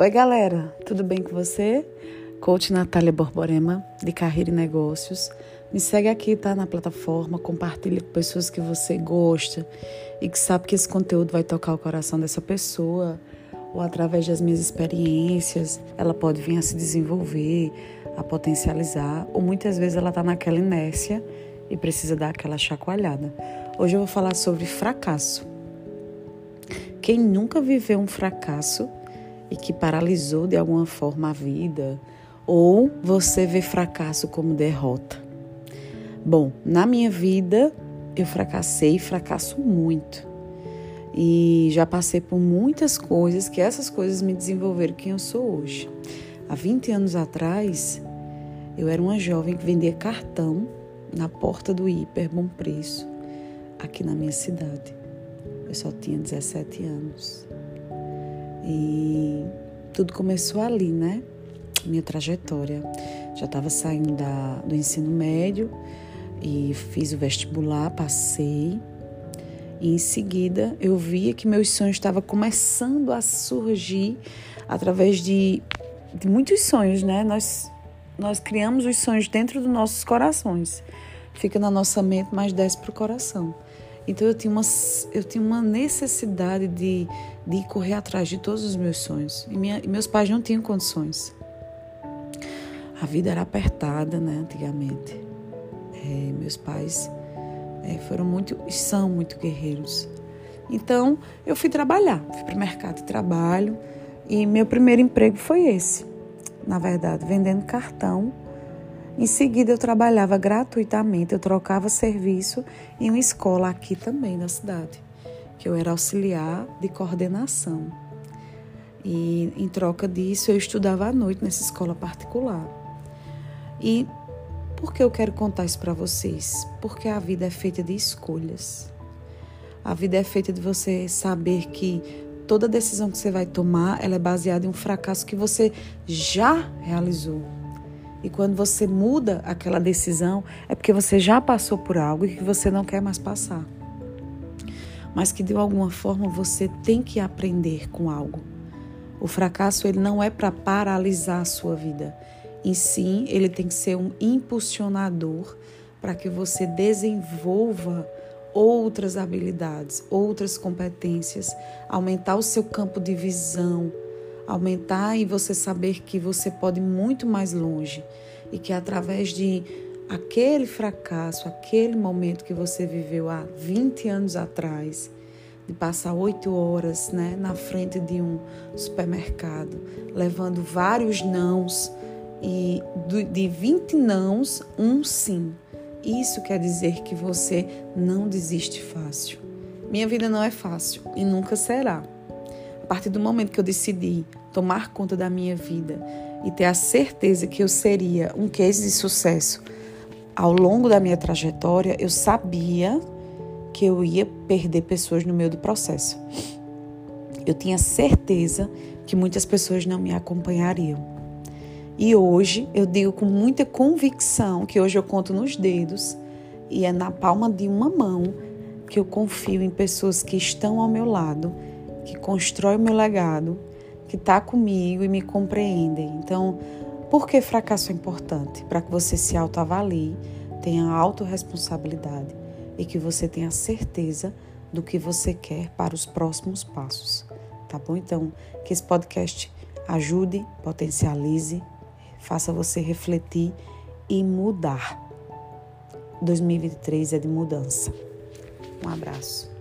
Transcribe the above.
Oi, galera, tudo bem com você? Coach Natália Borborema, de Carreira e Negócios. Me segue aqui, tá? Na plataforma, compartilhe com pessoas que você gosta e que sabe que esse conteúdo vai tocar o coração dessa pessoa ou através das minhas experiências, ela pode vir a se desenvolver, a potencializar, ou muitas vezes ela está naquela inércia e precisa dar aquela chacoalhada. Hoje eu vou falar sobre fracasso. Quem nunca viveu um fracasso e que paralisou de alguma forma a vida, ou você vê fracasso como derrota? Bom, na minha vida eu fracassei e fracasso muito. E já passei por muitas coisas que essas coisas me desenvolveram quem eu sou hoje. Há 20 anos atrás, eu era uma jovem que vendia cartão na porta do hiper bom preço aqui na minha cidade. Eu só tinha 17 anos. E tudo começou ali, né? Minha trajetória. Já estava saindo da, do ensino médio e fiz o vestibular, passei. E em seguida eu via que meus sonhos estavam começando a surgir através de, de muitos sonhos, né? Nós, nós criamos os sonhos dentro dos nossos corações. Fica na nossa mente, mas desce para o coração. Então eu tinha uma, eu tinha uma necessidade de, de correr atrás de todos os meus sonhos. E, minha, e meus pais não tinham condições. A vida era apertada, né, antigamente. É, meus pais é, foram muito, são muito guerreiros. Então eu fui trabalhar, fui para o mercado de trabalho e meu primeiro emprego foi esse. Na verdade, vendendo cartão em seguida, eu trabalhava gratuitamente, eu trocava serviço em uma escola aqui também na cidade, que eu era auxiliar de coordenação. E em troca disso, eu estudava à noite nessa escola particular. E por que eu quero contar isso para vocês? Porque a vida é feita de escolhas. A vida é feita de você saber que toda decisão que você vai tomar, ela é baseada em um fracasso que você já realizou e quando você muda aquela decisão, é porque você já passou por algo e que você não quer mais passar. Mas que de alguma forma você tem que aprender com algo. O fracasso ele não é para paralisar a sua vida. Em sim, ele tem que ser um impulsionador para que você desenvolva outras habilidades, outras competências, aumentar o seu campo de visão, aumentar e você saber que você pode ir muito mais longe e que através de aquele fracasso, aquele momento que você viveu há 20 anos atrás, de passar oito horas né, na frente de um supermercado, levando vários nãos e de 20 nãos, um sim. Isso quer dizer que você não desiste fácil. Minha vida não é fácil e nunca será. Partir do momento que eu decidi tomar conta da minha vida e ter a certeza que eu seria um case de sucesso ao longo da minha trajetória, eu sabia que eu ia perder pessoas no meio do processo. Eu tinha certeza que muitas pessoas não me acompanhariam. E hoje eu digo com muita convicção que hoje eu conto nos dedos e é na palma de uma mão que eu confio em pessoas que estão ao meu lado, que constroem o meu legado que está comigo e me compreendem. Então, por que fracasso é importante? Para que você se autoavalie, tenha autorresponsabilidade e que você tenha certeza do que você quer para os próximos passos. Tá bom? Então, que esse podcast ajude, potencialize, faça você refletir e mudar. 2023 é de mudança. Um abraço.